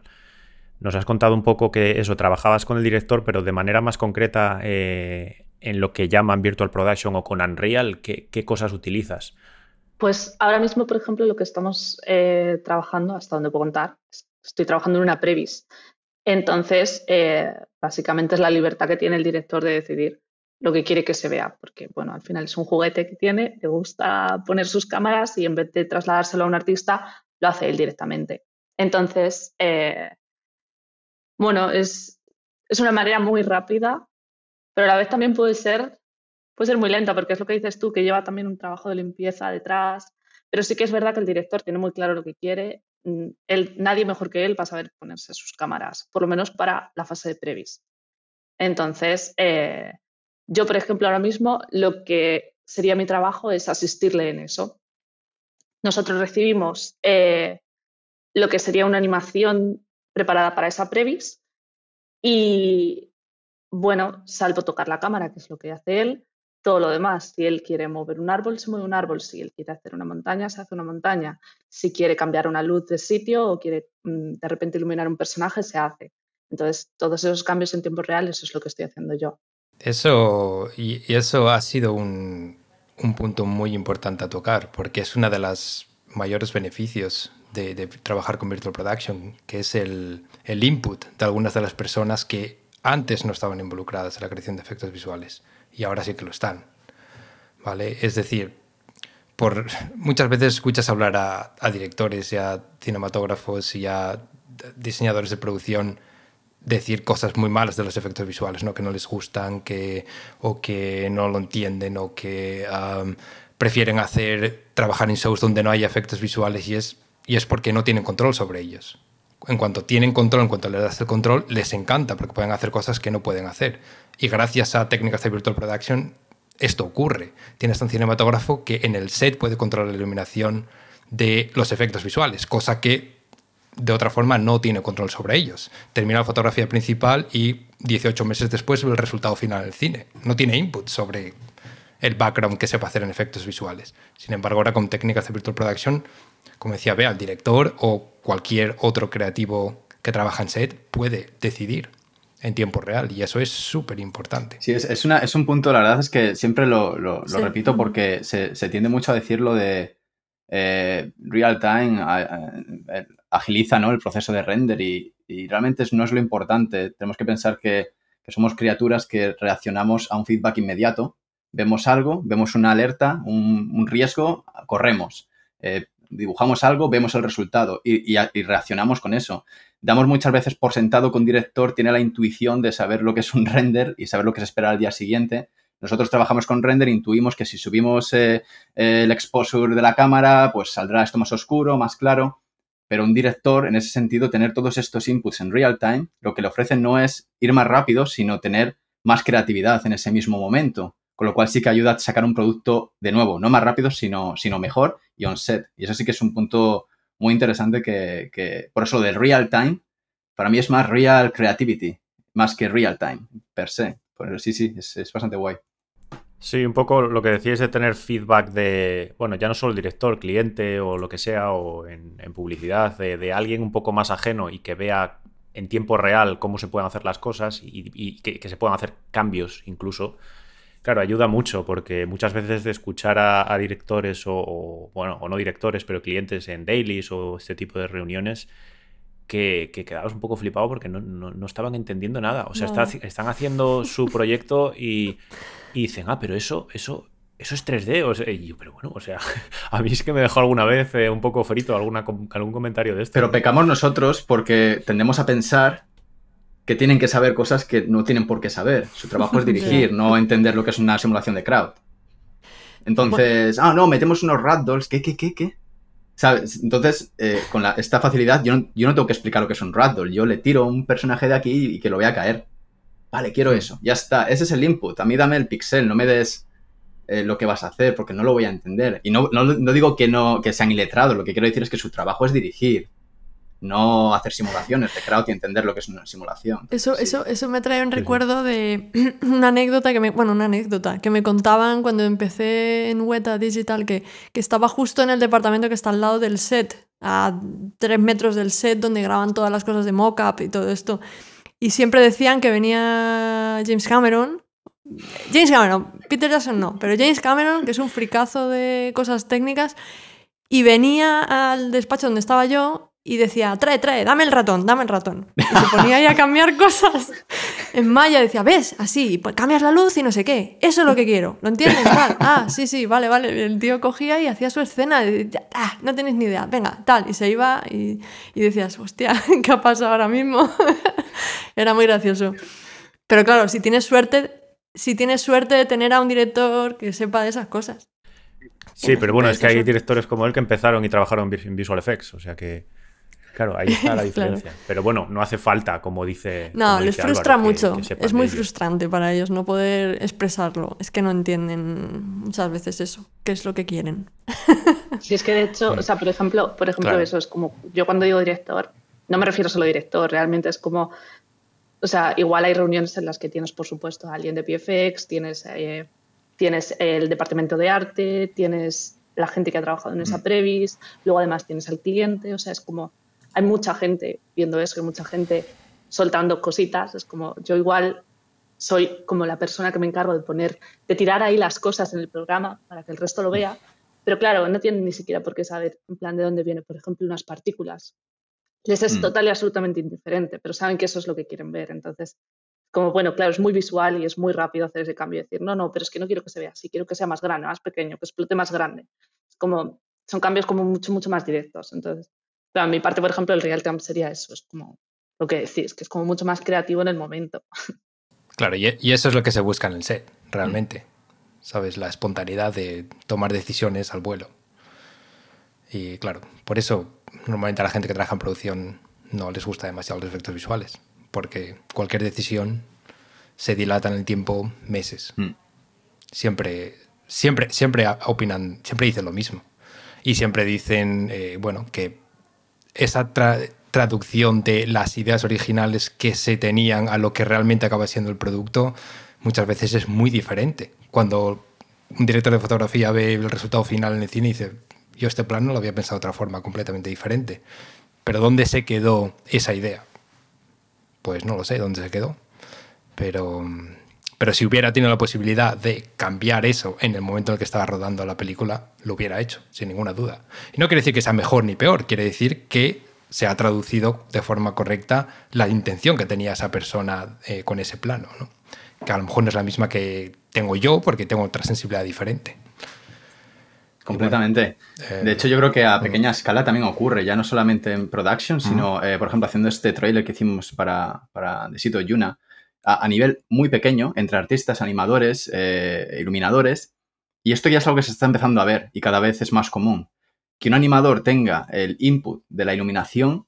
Nos has contado un poco que eso, trabajabas con el director, pero de manera más concreta eh, en lo que llaman Virtual Production o con Unreal, ¿qué, cosas utilizas? Pues ahora mismo, por ejemplo, lo que estamos trabajando, hasta donde puedo contar, estoy trabajando en una previs. Entonces, eh, básicamente es la libertad que tiene el director de decidir lo que quiere que se vea, porque bueno, al final es un juguete que tiene, le gusta poner sus cámaras y en vez de trasladárselo a un artista, lo hace él directamente. Entonces, bueno, es, es una manera muy rápida, pero a la vez también puede ser, puede ser muy lenta, porque es lo que dices tú, que lleva también un trabajo de limpieza detrás. Pero sí que es verdad que el director tiene muy claro lo que quiere. Mm, nadie mejor que él va a saber ponerse sus cámaras, por lo menos para la fase de previs. Entonces, eh, yo, por ejemplo, ahora mismo lo que sería mi trabajo es asistirle en eso. Nosotros recibimos eh, lo que sería una animación preparada para esa previs y bueno, salvo tocar la cámara, que es lo que hace él, todo lo demás, si él quiere mover un árbol, se mueve un árbol, si él quiere hacer una montaña, se hace una montaña, si quiere cambiar una luz de sitio o quiere mm, de repente iluminar un personaje, se hace. Entonces, todos esos cambios en tiempo real, eso es lo que estoy haciendo yo. Eso, y, eso ha sido un, un punto muy importante a tocar, porque es uno de los mayores beneficios de, trabajar con Virtual Production, que es el, el, input de algunas de las personas que antes no estaban involucradas en la creación de efectos visuales y ahora sí que lo están. ¿Vale? Es decir, por, muchas veces escuchas hablar a, directores y a cinematógrafos y a diseñadores de producción decir cosas muy malas de los efectos visuales, ¿no? que no les gustan, que, o que no lo entienden, o que prefieren hacer trabajar en shows donde no hay efectos visuales y es y es porque no tienen control sobre ellos. En cuanto tienen control, en cuanto les das el control, les encanta porque pueden hacer cosas que no pueden hacer. Y gracias a técnicas de Virtual Production, esto ocurre. Tienes un cinematógrafo que en el set puede controlar la iluminación de los efectos visuales, cosa que de otra forma no tiene control sobre ellos. Termina la fotografía principal y 18 meses después ve el resultado final del cine. No tiene input sobre el background que sepa hacer en efectos visuales. Sin embargo, ahora con técnicas de Virtual Production como decía Bea, el director o cualquier otro creativo que trabaja en set puede decidir en tiempo real y eso es súper importante. Sí, es, es, una, es, un punto, la verdad es que siempre lo, lo, repito porque se, se, tiende mucho a decirlo de eh, real time, eh, agiliza ¿no? el proceso de render y, y, realmente no es lo importante. Tenemos que pensar que, que, somos criaturas que reaccionamos a un feedback inmediato. Vemos algo, vemos una alerta, un, un riesgo, corremos. Eh, dibujamos algo, vemos el resultado y, reaccionamos con eso. Damos muchas veces por sentado que un director tiene la intuición de saber lo que es un render y saber lo que se espera al día siguiente. Nosotros trabajamos con render, intuimos que si subimos eh, el exposure de la cámara, pues saldrá esto más oscuro, más claro. Pero un director, en ese sentido, tener todos estos inputs en real time, lo que le ofrece no es ir más rápido, sino tener más creatividad en ese mismo momento con lo cual sí que ayuda a sacar un producto de nuevo, no más rápido, sino, sino mejor y on set. Y eso sí que es un punto muy interesante que, por eso de real time, para mí es más real creativity, más que real time, per se. Pero sí, sí, es, bastante guay. Sí, un poco lo que decías de tener feedback de, bueno, ya no solo el director, cliente o lo que sea, o en, publicidad, de, alguien un poco más ajeno y que vea en tiempo real cómo se pueden hacer las cosas y, que, se puedan hacer cambios incluso. Claro, ayuda mucho porque muchas veces de escuchar a, directores o, bueno, o no directores, pero clientes en dailies o este tipo de reuniones, que, que quedabas un poco flipado porque no, estaban entendiendo nada. O sea, están haciendo su proyecto y, dicen, ah, pero eso, eso, eso es 3D. O sea, y yo, pero bueno, o sea, a mí es que me dejó alguna vez eh, un poco frito alguna, algún comentario de esto. Pero pecamos nosotros porque tendemos a pensar que tienen que saber cosas que no tienen por qué saber. Su trabajo es dirigir, no entender lo que es una simulación de crowd. Entonces, ah, no, metemos unos ragdolls, ¿qué, qué, qué, qué? ¿Sabes? Entonces, eh, con esta facilidad, yo no, yo no, tengo que explicar lo que es un ragdoll. Yo le tiro un personaje de aquí y que lo voy a caer. Vale, quiero eso. Ya está. Ese es el input. A mí dame el pixel, no me des eh, lo que vas a hacer porque no lo voy a entender. Y no, no, digo que, no, que sean iletrados. Lo que quiero decir es que su trabajo es dirigir no hacer simulaciones de crowd y entender lo que es una simulación. Eso, eso, eso me trae un recuerdo de una anécdota que me, bueno, una anécdota que me contaban cuando empecé en Weta Digital, que, que estaba justo en el departamento que está al lado del set, a tres metros del set donde graban todas las cosas de mockup y todo esto. Y siempre decían que venía James Cameron. James Cameron, Peter Jackson no, pero James Cameron, que es un fricazo de cosas técnicas, y venía al despacho donde estaba yo y decía, trae, trae, dame el ratón, dame el ratón. Y se ponía ahí a cambiar cosas en Maya, decía, ves, así, pues cambias la luz y no sé qué, eso es lo que quiero, ¿lo entiendes? Tal. Ah, sí, sí, vale, vale. El tío cogía y hacía su escena, y, ah, no tenéis ni idea, venga, tal, y se iba y, y decías, hostia, ¿qué ha pasado ahora mismo? Era muy gracioso. Pero claro, si tienes suerte, si tienes suerte de tener a un director que sepa de esas cosas. Sí, pero bueno, es que hay directores como él que empezaron y trabajaron en Visual Effects, o sea que... Claro, ahí está la diferencia. Pero bueno, no hace falta, como dice. No, les frustra mucho. es muy frustrante para ellos no poder expresarlo. Es que no entienden muchas veces eso, qué es lo que quieren. Sí, es que de hecho, o sea, por ejemplo, por ejemplo, eso es como, yo cuando digo director, no me refiero solo a director, realmente es como, o sea, igual hay reuniones en las que tienes, por supuesto, a alguien de PFX, tienes, eh, tienes el departamento de arte, tienes la gente que ha trabajado en esa mm. previs, luego además tienes al cliente, o sea, es como hay mucha gente viendo eso, hay mucha gente soltando cositas. Es como yo igual soy como la persona que me encargo de poner, de tirar ahí las cosas en el programa para que el resto lo vea. Pero claro, no tienen ni siquiera por qué saber en plan de dónde viene, por ejemplo, unas partículas. Les es mm. total y absolutamente indiferente, pero saben que eso es lo que quieren ver. Entonces, como bueno, claro, es muy visual y es muy rápido hacer ese cambio y decir, no, no, pero es que no quiero que se vea así, quiero que sea más grande, más pequeño, que explote más grande. Como, son cambios como mucho, mucho más directos. Entonces, a mi parte, por ejemplo, el real time sería eso, es como lo que decís, que es como mucho más creativo en el momento. Claro, y, eso es lo que se busca en el set, realmente. ¿Sabes? La espontaneidad de tomar decisiones al vuelo. Y claro, por eso normalmente a la gente que trabaja en producción no les gusta demasiado los efectos visuales, porque cualquier decisión se dilata en el tiempo meses. Mm. Siempre, siempre, siempre opinan, siempre dicen lo mismo. Y siempre dicen, eh, bueno, que esa traducción de las ideas originales que se tenían a lo que realmente acaba siendo el producto muchas veces es muy diferente. Cuando un director de fotografía ve el resultado final en el cine y dice, yo este plano lo había pensado de otra forma completamente diferente. Pero ¿dónde se quedó esa idea? Pues no lo sé dónde se quedó. Pero, pero si hubiera tenido la posibilidad de cambiar eso en el momento en el que estaba rodando la película, lo hubiera hecho, sin ninguna duda. Y no quiere decir que sea mejor ni peor, quiere decir que se ha traducido de forma correcta la intención que tenía esa persona eh, con ese plano, ¿no? que a lo mejor no es la misma que tengo yo porque tengo otra sensibilidad diferente. Completamente. Eh, de hecho, yo creo que a pequeña escala también ocurre, ya no solamente en production, sino, eh, por ejemplo, haciendo este trailer que hicimos para, para The Sito Yuna, a, nivel muy pequeño, entre artistas, animadores, iluminadores, y esto ya es algo que se está empezando a ver y cada vez es más común. Que un animador tenga el input de la iluminación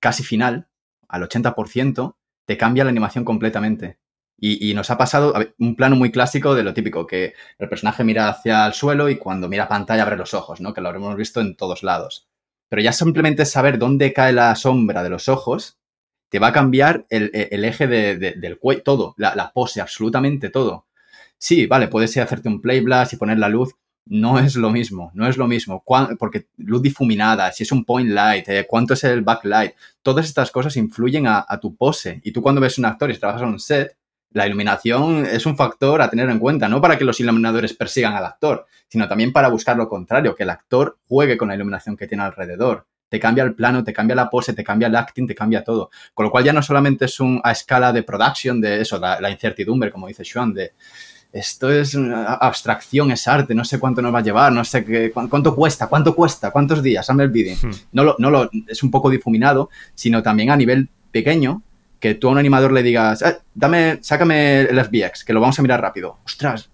casi final, al 80%, te cambia la animación completamente. Y, nos ha pasado un plano muy clásico de lo típico, que el personaje mira hacia el suelo y cuando mira pantalla abre los ojos, ¿no? Que lo habremos visto en todos lados. Pero ya simplemente saber dónde cae la sombra de los ojos te va a cambiar el, eje del cuello, todo, la, pose, absolutamente todo. Sí, vale, puedes hacerte un play blast y poner la luz. No es lo mismo, no es lo mismo. Porque luz difuminada, si es un point light, eh, cuánto es el backlight, todas estas cosas influyen a, tu pose. Y tú cuando ves un actor y trabajas en un set, la iluminación es un factor a tener en cuenta, no para que los iluminadores persigan al actor, sino también para buscar lo contrario, que el actor juegue con la iluminación que tiene alrededor. Te cambia el plano, te cambia la pose, te cambia el acting, te cambia todo. Con lo cual ya no solamente es un, a escala de production, de eso, la, la incertidumbre, como dice Sean, de esto es abstracción, es arte, no sé cuánto nos va a llevar, no sé qué, cuánto cuesta, cuánto cuesta, cuántos días, hazme el vídeo. Hmm. No, lo, no lo, es un poco difuminado, sino también a nivel pequeño, que tú a un animador le digas, eh, dame, sácame el FBX, que lo vamos a mirar rápido. Ostras,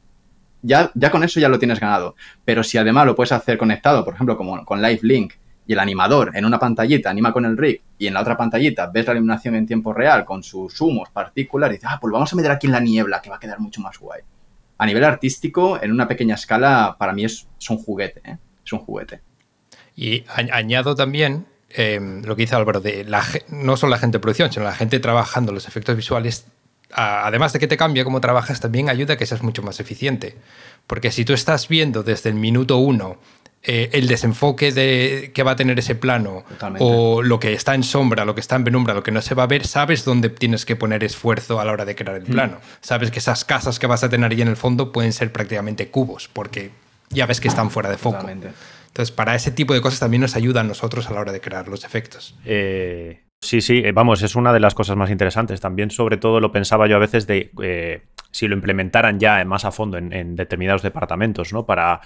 ya, ya con eso ya lo tienes ganado. Pero si además lo puedes hacer conectado, por ejemplo, como con Live Link, y el animador en una pantallita anima con el rig y en la otra pantallita ves la iluminación en tiempo real con sus humos, partículas y dices, ah, pues vamos a meter aquí en la niebla que va a quedar mucho más guay. A nivel artístico, en una pequeña escala, para mí es, un juguete, ¿eh? es un juguete. Y añado también em, lo que dice Álvaro, de la, no solo la gente de producción, sino la gente trabajando los efectos visuales, además de que te cambia cómo trabajas, también ayuda a que seas mucho más eficiente. Porque si tú estás viendo desde el minuto uno eh, el desenfoque de, que va a tener ese plano o lo que está en sombra, lo que está en penumbra, lo que no se va a ver, sabes dónde tienes que poner esfuerzo a la hora de crear el mm. plano. Sabes que esas casas que vas a tener ahí en el fondo pueden ser prácticamente cubos, porque ya ves que están fuera de foco. Entonces, para ese tipo de cosas también nos ayuda a nosotros a la hora de crear los efectos. Eh, sí, sí, eh, vamos, es una de las cosas más interesantes. También, sobre todo, lo pensaba yo a veces de si lo implementaran ya más a fondo en, determinados departamentos, ¿no? Para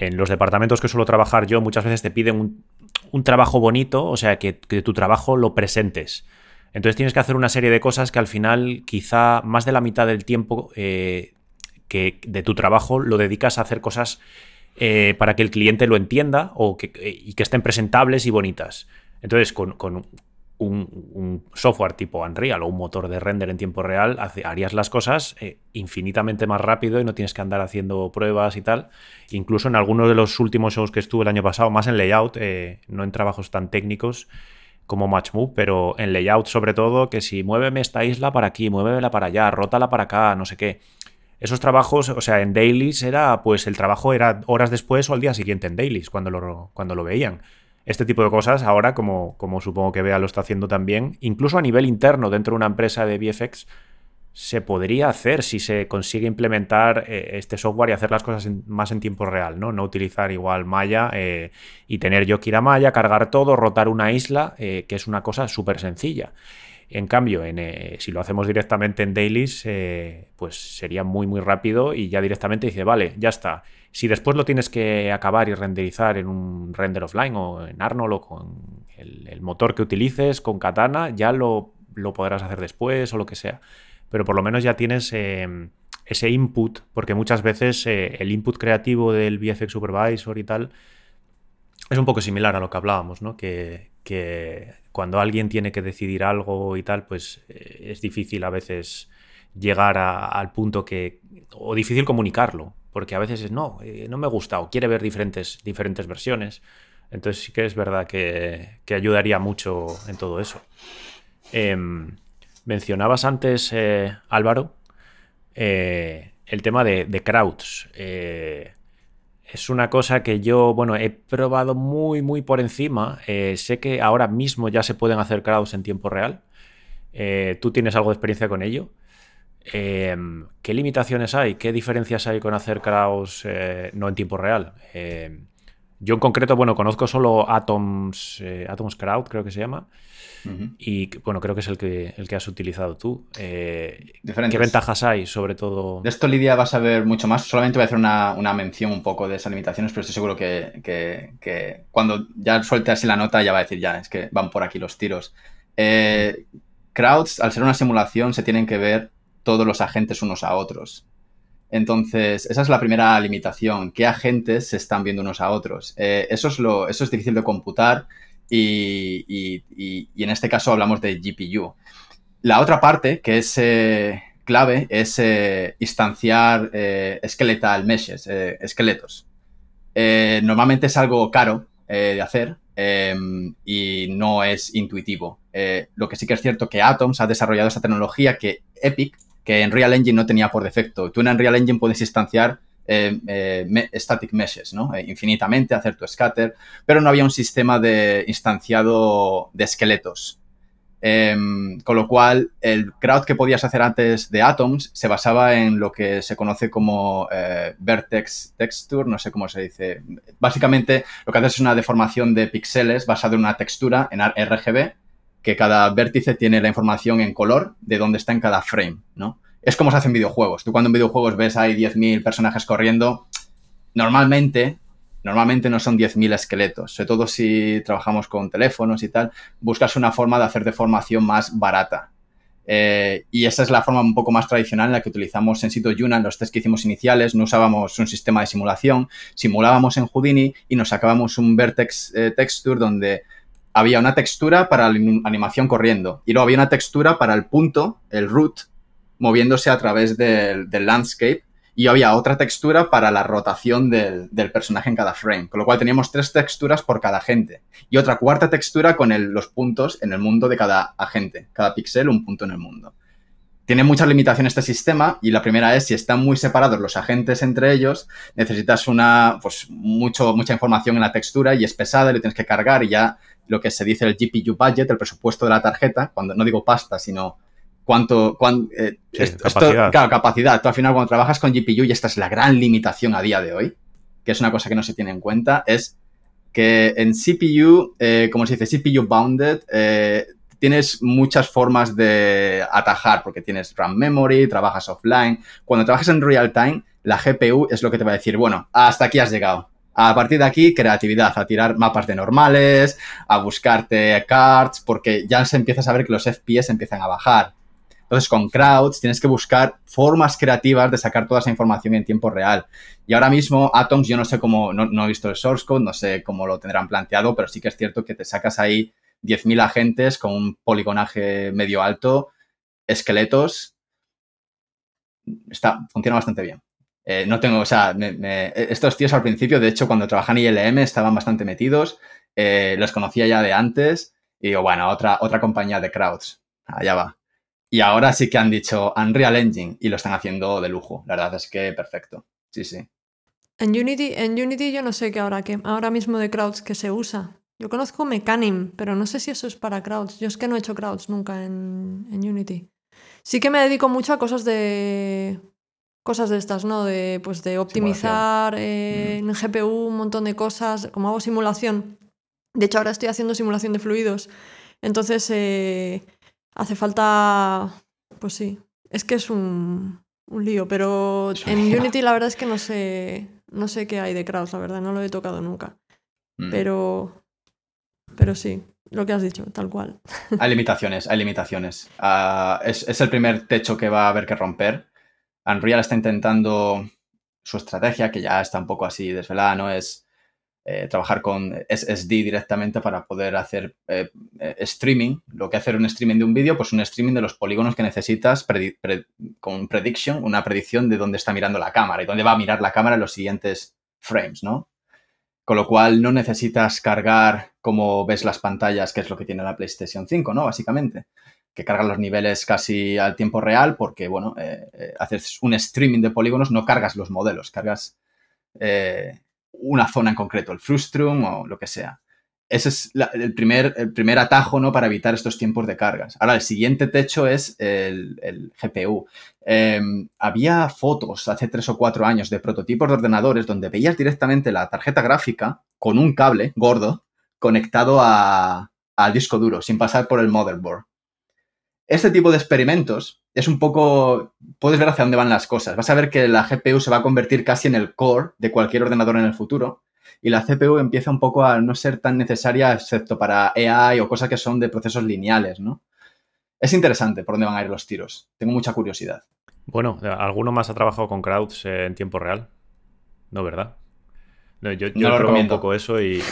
en los departamentos que suelo trabajar yo muchas veces te piden un, trabajo bonito, o sea, que, tu trabajo lo presentes. Entonces tienes que hacer una serie de cosas que al final quizá más de la mitad del tiempo eh, que de tu trabajo lo dedicas a hacer cosas eh, para que el cliente lo entienda o que, y que estén presentables y bonitas. Entonces, con, un, software tipo Unreal o un motor de render en tiempo real, harías las cosas eh, infinitamente más rápido y no tienes que andar haciendo pruebas y tal. Incluso en algunos de los últimos shows que estuve el año pasado, más en layout, eh, no en trabajos tan técnicos como MatchMove, pero en layout sobre todo, que si muéveme esta isla para aquí, muévela para allá, rótala para acá, no sé qué. Esos trabajos, o sea, en dailies era, pues el trabajo era horas después o al día siguiente en dailies, cuando lo, cuando lo veían este tipo de cosas ahora, como, como supongo que Bea lo está haciendo también, incluso a nivel interno dentro de una empresa de VFX, se podría hacer si se consigue implementar eh, este software y hacer las cosas más en tiempo real, ¿no? No utilizar igual Maya eh, y tener yo que ir a Maya, cargar todo, rotar una isla, eh, que es una cosa súper sencilla. En cambio, si lo hacemos directamente en dailies, pues sería muy, muy rápido y ya directamente dice, vale, ya está. Si después lo tienes que acabar y renderizar en un render offline o en Arnold o con el, motor que utilices, con Katana, ya lo, podrás hacer después o lo que sea. Pero por lo menos ya tienes em, ese input, porque muchas veces eh, el input creativo del VFX Supervisor y tal es un poco similar a lo que hablábamos, ¿no? Que, cuando alguien tiene que decidir algo y tal, pues eh, es difícil a veces llegar al punto que... o difícil comunicarlo, porque a veces es, no, eh, no me gusta o quiere ver diferentes, diferentes versiones. Entonces sí que es verdad que, ayudaría mucho en todo eso. Em, mencionabas antes, eh, Álvaro, eh, el tema de, de crowds. es una cosa que yo, bueno, he probado muy, muy por encima. sé que ahora mismo ya se pueden hacer crowds en tiempo real. ¿Tú tienes algo de experiencia con ello? Em, ¿Qué limitaciones hay? ¿Qué diferencias hay con hacer crowds eh, no en tiempo real? Em, yo en concreto, bueno, conozco solo Atoms, eh, Atoms Crowd, creo que se llama. Y bueno, creo que es el que, el que has utilizado tú. Eh, ¿Qué ventajas hay, sobre todo? De esto, Lidia, vas a ver mucho más. Solamente voy a hacer una, mención un poco de esas limitaciones, pero estoy seguro que, cuando ya suelte así la nota ya va a decir, ya, es que van por aquí los tiros. crowds, al ser una simulación, se tienen que ver todos los agentes unos a otros. Entonces, esa es la primera limitación. ¿Qué agentes se están viendo unos a otros? Eh, eso, es lo, eso es difícil de computar y, en este caso hablamos de GPU. La otra parte que es eh, clave es eh, instanciar skeletal meshes, esqueletos. normalmente es algo caro de hacer em, y no es intuitivo. lo que sí que es cierto que Atoms ha desarrollado esa tecnología que Epic que en Real Engine no tenía por defecto. Tú en Unreal Engine puedes instanciar eh, eh, static meshes, ¿no? Eh, infinitamente, hacer tu scatter, pero no había un sistema de instanciado de esqueletos. Em, con lo cual, el crowd que podías hacer antes de Atoms se basaba en lo que se conoce como vertex texture, no sé cómo se dice. Básicamente, lo que haces es una deformación de píxeles basada en una textura en RGB que cada vértice tiene la información en color de dónde está en cada frame, ¿no? Es como se hace en videojuegos. Tú cuando en videojuegos ves hay 10.000 personajes corriendo, normalmente, normalmente no son 10.000 esqueletos. Sobre todo si trabajamos con teléfonos y tal, buscas una forma de hacer deformación más barata. Eh, y esa es la forma un poco más tradicional en la que utilizamos en sitio Yuna en los test que hicimos iniciales. No usábamos un sistema de simulación, simulábamos en Houdini y nos sacábamos un vertex eh, texture donde había una textura para la animación corriendo y luego había una textura para el punto, el root, moviéndose a través del, landscape y había otra textura para la rotación del, personaje en cada frame, con lo cual teníamos tres texturas por cada agente y otra cuarta textura con los puntos en el mundo de cada agente, cada píxel un punto en el mundo. Tiene muchas limitaciones este sistema y la primera es si están muy separados los agentes entre ellos, necesitas una, pues, mucho, mucha información en la textura y es pesada, le tienes que cargar y ya lo que se dice el GPU budget, el presupuesto de la tarjeta, cuando no digo pasta, sino cuánto, eh, capacidad. claro, capacidad. Tú al final cuando trabajas con GPU, y esta es la gran limitación a día de hoy, que es una cosa que no se tiene en cuenta, es que en CPU, eh, como se dice, CPU bounded, eh, tienes muchas formas de atajar, porque tienes RAM memory, trabajas offline. Cuando trabajas en real time, la GPU es lo que te va a decir, bueno, hasta aquí has llegado. A partir de aquí, creatividad, a tirar mapas de normales, a buscarte cards, porque ya se empieza a saber que los FPS empiezan a bajar. Entonces, con crowds tienes que buscar formas creativas de sacar toda esa información en tiempo real. Y ahora mismo, Atoms, yo no sé cómo, no, he visto el source code, no sé cómo lo tendrán planteado, pero sí que es cierto que te sacas ahí 10.000 agentes con un poligonaje medio alto, esqueletos. Está, funciona bastante bien. Eh, no tengo, o sea, estos tíos al principio, de hecho, cuando trabajan en ILM estaban bastante metidos, eh, los conocía ya de antes y digo, bueno, otra, otra compañía de crowds, allá va. Y ahora sí que han dicho Unreal Engine y lo están haciendo de lujo. La verdad es que perfecto. Sí, sí. En Unity, en Unity yo no sé qué ahora, que ahora mismo de crowds que se usa. Yo conozco Mecanim, pero no sé si eso es para crowds. Yo es que no he hecho crowds nunca en, Unity. Sí que me dedico mucho a cosas de. Cosas de estas, ¿no? De, pues de optimizar eh, en GPU un montón de cosas. Como hago simulación. De hecho, ahora estoy haciendo simulación de fluidos. Entonces, eh, Hace falta, pues sí, es que es un, lío, pero en Unity la verdad es que no sé, no sé qué hay de crowds, la verdad, no lo he tocado nunca. Mm. Pero, pero sí, lo que has dicho, tal cual. Hay limitaciones, hay limitaciones. Ah, es, es, el primer techo que va a haber que romper. Unreal está intentando su estrategia, que ya está un poco así desvelada, ¿no? Es eh, trabajar con SSD directamente para poder hacer eh, eh, streaming. Lo que hacer un streaming de un vídeo, pues un streaming de los polígonos que necesitas con prediction, una predicción de dónde está mirando la cámara y dónde va a mirar la cámara en los siguientes frames, ¿no? Con lo cual no necesitas cargar como ves las pantallas, que es lo que tiene la PlayStation 5, ¿no? Básicamente que carga los niveles casi al tiempo real porque, bueno, haces un streaming de polígonos, no cargas los modelos, cargas una zona en concreto, el frustrum o lo que sea. Ese es el, primer, el primer atajo ¿no? para evitar estos tiempos de cargas. Ahora, el siguiente techo es el, GPU. Em, había fotos hace tres o cuatro años de prototipos de ordenadores donde veías directamente la tarjeta gráfica con un cable gordo conectado al disco duro, sin pasar por el motherboard. Este tipo de experimentos es un poco, puedes ver hacia dónde van las cosas. Vas a ver que la GPU se va a convertir casi en el core de cualquier ordenador en el futuro y la CPU empieza un poco a no ser tan necesaria excepto para AI o cosas que son de procesos lineales, ¿no? Es interesante por dónde van a ir los tiros. Tengo mucha curiosidad. Bueno, ¿alguno más ha trabajado con crowds en tiempo real? No, ¿verdad? No, yo, yo lo recomiendo un poco eso y,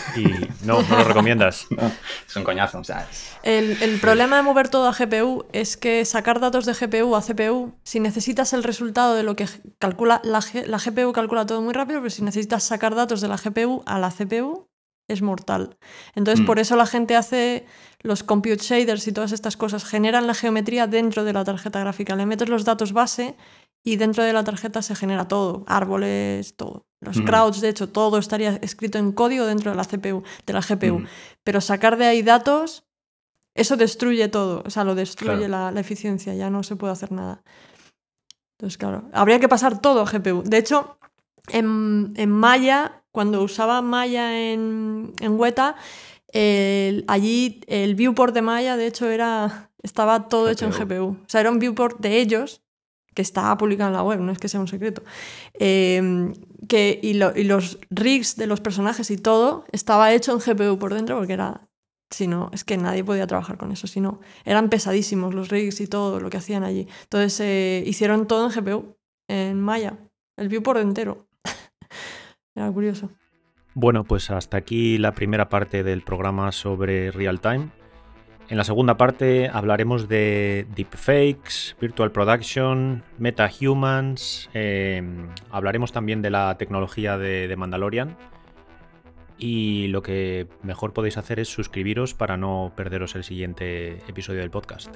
no, no lo recomiendas. es un coñazo, o sea, el, problema de mover todo a GPU es que sacar datos de GPU a CPU, si necesitas el resultado de lo que calcula la, la GPU calcula todo muy rápido, pero si necesitas sacar datos de la GPU a la CPU es mortal. Entonces, mm. por eso la gente hace los compute shaders y todas estas cosas, generan la geometría dentro de la tarjeta gráfica, le metes los datos base y dentro de la tarjeta se genera todo, árboles, todo. Los crowds, de hecho, todo estaría escrito en código dentro de la CPU, de la GPU. Pero sacar de ahí datos, eso destruye todo, o sea, lo destruye la, eficiencia, ya no se puede hacer nada. Entonces, claro, habría que pasar todo a GPU. De hecho, en, Maya, cuando usaba Maya en, en Weta, allí el viewport de Maya, de hecho, era, estaba todo hecho en GPU. O sea, era un viewport de ellos, que está publicado en la web, no es que sea un secreto. Em, que, y, los rigs de los personajes y todo estaba hecho en GPU por dentro porque era Si no, es que nadie podía trabajar con eso. Si no, eran pesadísimos los rigs y todo lo que hacían allí. Entonces eh, hicieron todo en GPU, en Maya, el viewport entero. Era curioso. Bueno, pues hasta aquí la primera parte del programa sobre real time. En la segunda parte hablaremos de deepfakes, virtual production, metahumans, eh, hablaremos también de la tecnología de, Mandalorian y lo que mejor podéis hacer es suscribiros para no perderos el siguiente episodio del podcast.